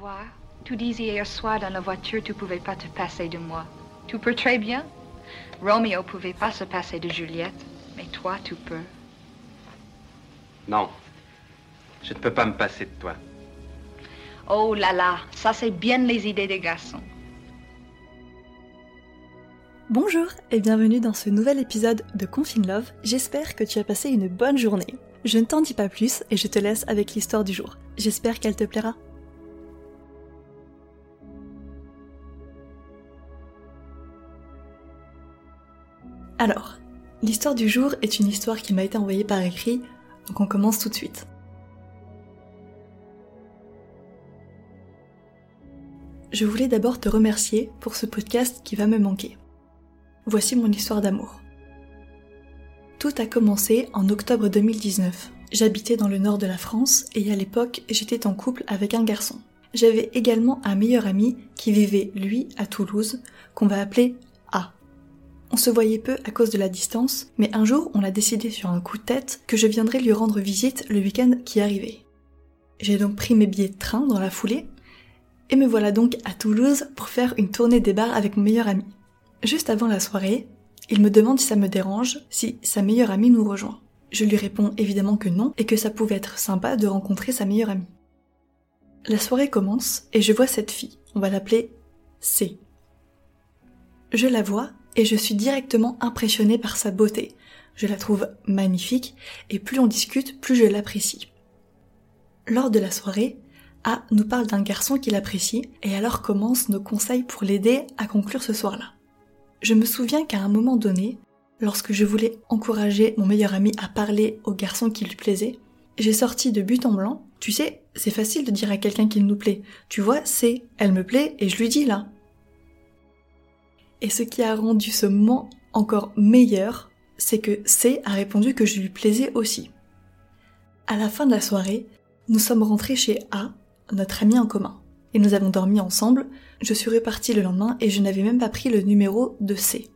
vois, tu disais hier soir dans la voiture tu pouvais pas te passer de moi. Tu peux très bien. Romeo pouvait pas se passer de Juliette, mais toi tu peux. Non. Je ne peux pas me passer de toi. Oh là là, ça c'est bien les idées des garçons. Bonjour et bienvenue dans ce nouvel épisode de Confine Love. J'espère que tu as passé une bonne journée. Je ne t'en dis pas plus et je te laisse avec l'histoire du jour. J'espère qu'elle te plaira. Alors, l'histoire du jour est une histoire qui m'a été envoyée par écrit, donc on commence tout de suite. Je voulais d'abord te remercier pour ce podcast qui va me manquer. Voici mon histoire d'amour. Tout a commencé en octobre 2019. J'habitais dans le nord de la France et à l'époque j'étais en couple avec un garçon. J'avais également un meilleur ami qui vivait, lui, à Toulouse, qu'on va appeler on se voyait peu à cause de la distance, mais un jour on a décidé sur un coup de tête que je viendrais lui rendre visite le week-end qui arrivait. J'ai donc pris mes billets de train dans la foulée, et me voilà donc à Toulouse pour faire une tournée des bars avec mon meilleur ami. Juste avant la soirée, il me demande si ça me dérange si sa meilleure amie nous rejoint. Je lui réponds évidemment que non et que ça pouvait être sympa de rencontrer sa meilleure amie. La soirée commence et je vois cette fille, on va l'appeler C. Je la vois et je suis directement impressionnée par sa beauté. Je la trouve magnifique et plus on discute, plus je l'apprécie. Lors de la soirée, A nous parle d'un garçon qu'il apprécie et alors commencent nos conseils pour l'aider à conclure ce soir-là. Je me souviens qu'à un moment donné, lorsque je voulais encourager mon meilleur ami à parler au garçon qui lui plaisait, j'ai sorti de but en blanc. Tu sais, c'est facile de dire à quelqu'un qu'il nous plaît. Tu vois, c'est elle me plaît et je lui dis là. Et ce qui a rendu ce moment encore meilleur, c'est que C a répondu que je lui plaisais aussi. À la fin de la soirée, nous sommes rentrés chez A, notre ami en commun. Et nous avons dormi ensemble, je suis repartie le lendemain et je n'avais même pas pris le numéro de C.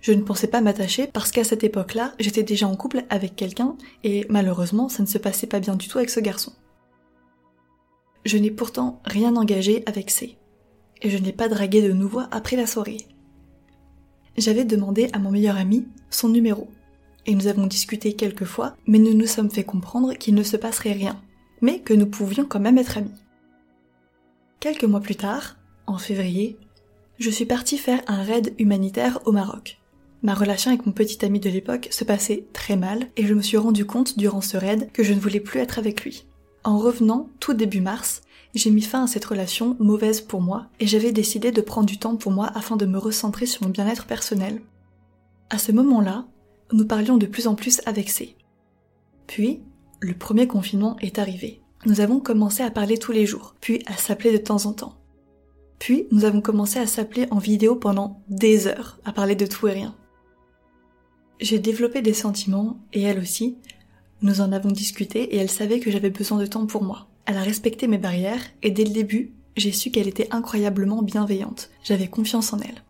Je ne pensais pas m'attacher parce qu'à cette époque-là, j'étais déjà en couple avec quelqu'un et malheureusement, ça ne se passait pas bien du tout avec ce garçon. Je n'ai pourtant rien engagé avec C. Et je n'ai pas dragué de nouveau après la soirée j'avais demandé à mon meilleur ami son numéro. Et nous avons discuté quelques fois, mais nous nous sommes fait comprendre qu'il ne se passerait rien, mais que nous pouvions quand même être amis. Quelques mois plus tard, en février, je suis partie faire un raid humanitaire au Maroc. Ma relation avec mon petit ami de l'époque se passait très mal et je me suis rendu compte durant ce raid que je ne voulais plus être avec lui. En revenant tout début mars, j'ai mis fin à cette relation mauvaise pour moi et j'avais décidé de prendre du temps pour moi afin de me recentrer sur mon bien-être personnel. À ce moment-là, nous parlions de plus en plus avec C. Puis, le premier confinement est arrivé. Nous avons commencé à parler tous les jours, puis à s'appeler de temps en temps. Puis, nous avons commencé à s'appeler en vidéo pendant des heures, à parler de tout et rien. J'ai développé des sentiments, et elle aussi. Nous en avons discuté et elle savait que j'avais besoin de temps pour moi. Elle a respecté mes barrières et dès le début, j'ai su qu'elle était incroyablement bienveillante. J'avais confiance en elle.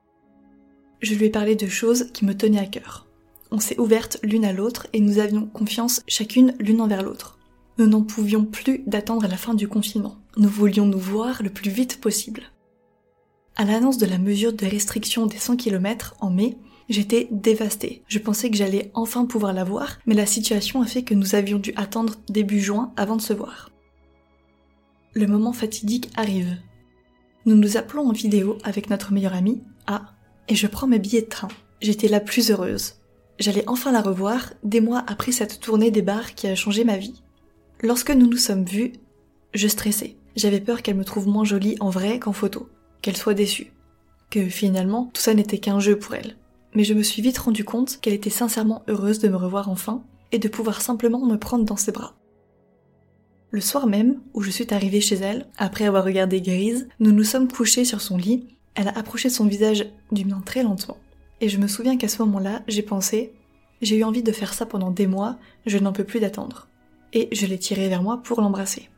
Je lui ai parlé de choses qui me tenaient à cœur. On s'est ouvertes l'une à l'autre et nous avions confiance chacune l'une envers l'autre. Nous n'en pouvions plus d'attendre la fin du confinement. Nous voulions nous voir le plus vite possible. À l'annonce de la mesure de restriction des 100 km en mai, j'étais dévastée. Je pensais que j'allais enfin pouvoir la voir, mais la situation a fait que nous avions dû attendre début juin avant de se voir le moment fatidique arrive. Nous nous appelons en vidéo avec notre meilleure amie, A, et je prends mes billets de train. J'étais la plus heureuse. J'allais enfin la revoir des mois après cette tournée des bars qui a changé ma vie. Lorsque nous nous sommes vus, je stressais. J'avais peur qu'elle me trouve moins jolie en vrai qu'en photo, qu'elle soit déçue. Que finalement, tout ça n'était qu'un jeu pour elle. Mais je me suis vite rendu compte qu'elle était sincèrement heureuse de me revoir enfin et de pouvoir simplement me prendre dans ses bras. Le soir même, où je suis arrivée chez elle, après avoir regardé Grise, nous nous sommes couchés sur son lit, elle a approché son visage du mien très lentement. Et je me souviens qu'à ce moment-là, j'ai pensé, j'ai eu envie de faire ça pendant des mois, je n'en peux plus d'attendre. Et je l'ai tirée vers moi pour l'embrasser.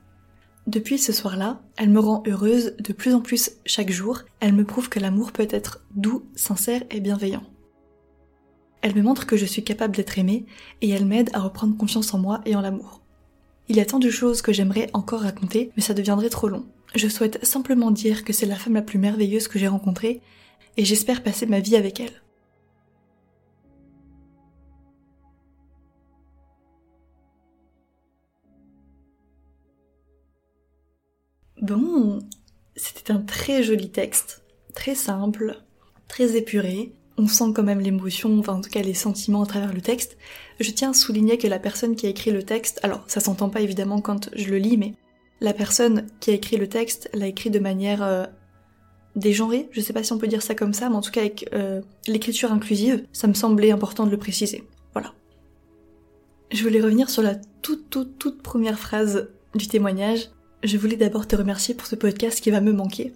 Depuis ce soir-là, elle me rend heureuse de plus en plus chaque jour, elle me prouve que l'amour peut être doux, sincère et bienveillant. Elle me montre que je suis capable d'être aimée et elle m'aide à reprendre confiance en moi et en l'amour. Il y a tant de choses que j'aimerais encore raconter, mais ça deviendrait trop long. Je souhaite simplement dire que c'est la femme la plus merveilleuse que j'ai rencontrée, et j'espère passer ma vie avec elle. Bon, c'était un très joli texte, très simple, très épuré. On sent quand même l'émotion, enfin en tout cas les sentiments à travers le texte. Je tiens à souligner que la personne qui a écrit le texte, alors ça s'entend pas évidemment quand je le lis, mais la personne qui a écrit le texte l'a écrit de manière euh, dégenrée, je sais pas si on peut dire ça comme ça, mais en tout cas avec euh, l'écriture inclusive, ça me semblait important de le préciser. Voilà. Je voulais revenir sur la toute toute toute première phrase du témoignage, je voulais d'abord te remercier pour ce podcast qui va me manquer.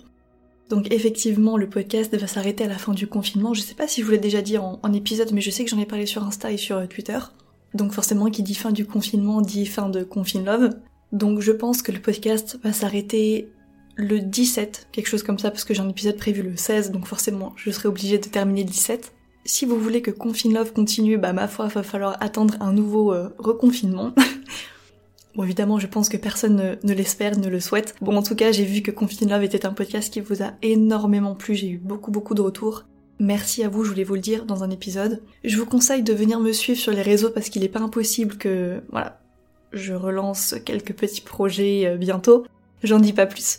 Donc effectivement, le podcast va s'arrêter à la fin du confinement. Je sais pas si je vous l'ai déjà dit en, épisode, mais je sais que j'en ai parlé sur Insta et sur euh, Twitter. Donc forcément, qui dit fin du confinement dit fin de Confine Love. Donc je pense que le podcast va s'arrêter le 17, quelque chose comme ça, parce que j'ai un épisode prévu le 16, donc forcément je serai obligée de terminer le 17. Si vous voulez que Confine Love continue, bah ma foi, va falloir attendre un nouveau euh, reconfinement. Bon, évidemment, je pense que personne ne, l'espère, ne le souhaite. Bon, en tout cas, j'ai vu que Confine Love était un podcast qui vous a énormément plu. J'ai eu beaucoup, beaucoup de retours. Merci à vous, je voulais vous le dire dans un épisode. Je vous conseille de venir me suivre sur les réseaux parce qu'il est pas impossible que, voilà, je relance quelques petits projets euh, bientôt. J'en dis pas plus.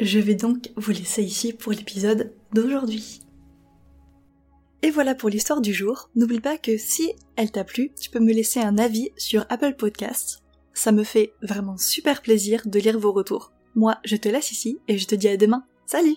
Je vais donc vous laisser ici pour l'épisode d'aujourd'hui. Et voilà pour l'histoire du jour. N'oublie pas que si elle t'a plu, tu peux me laisser un avis sur Apple Podcasts ça me fait vraiment super plaisir de lire vos retours. Moi, je te laisse ici et je te dis à demain. Salut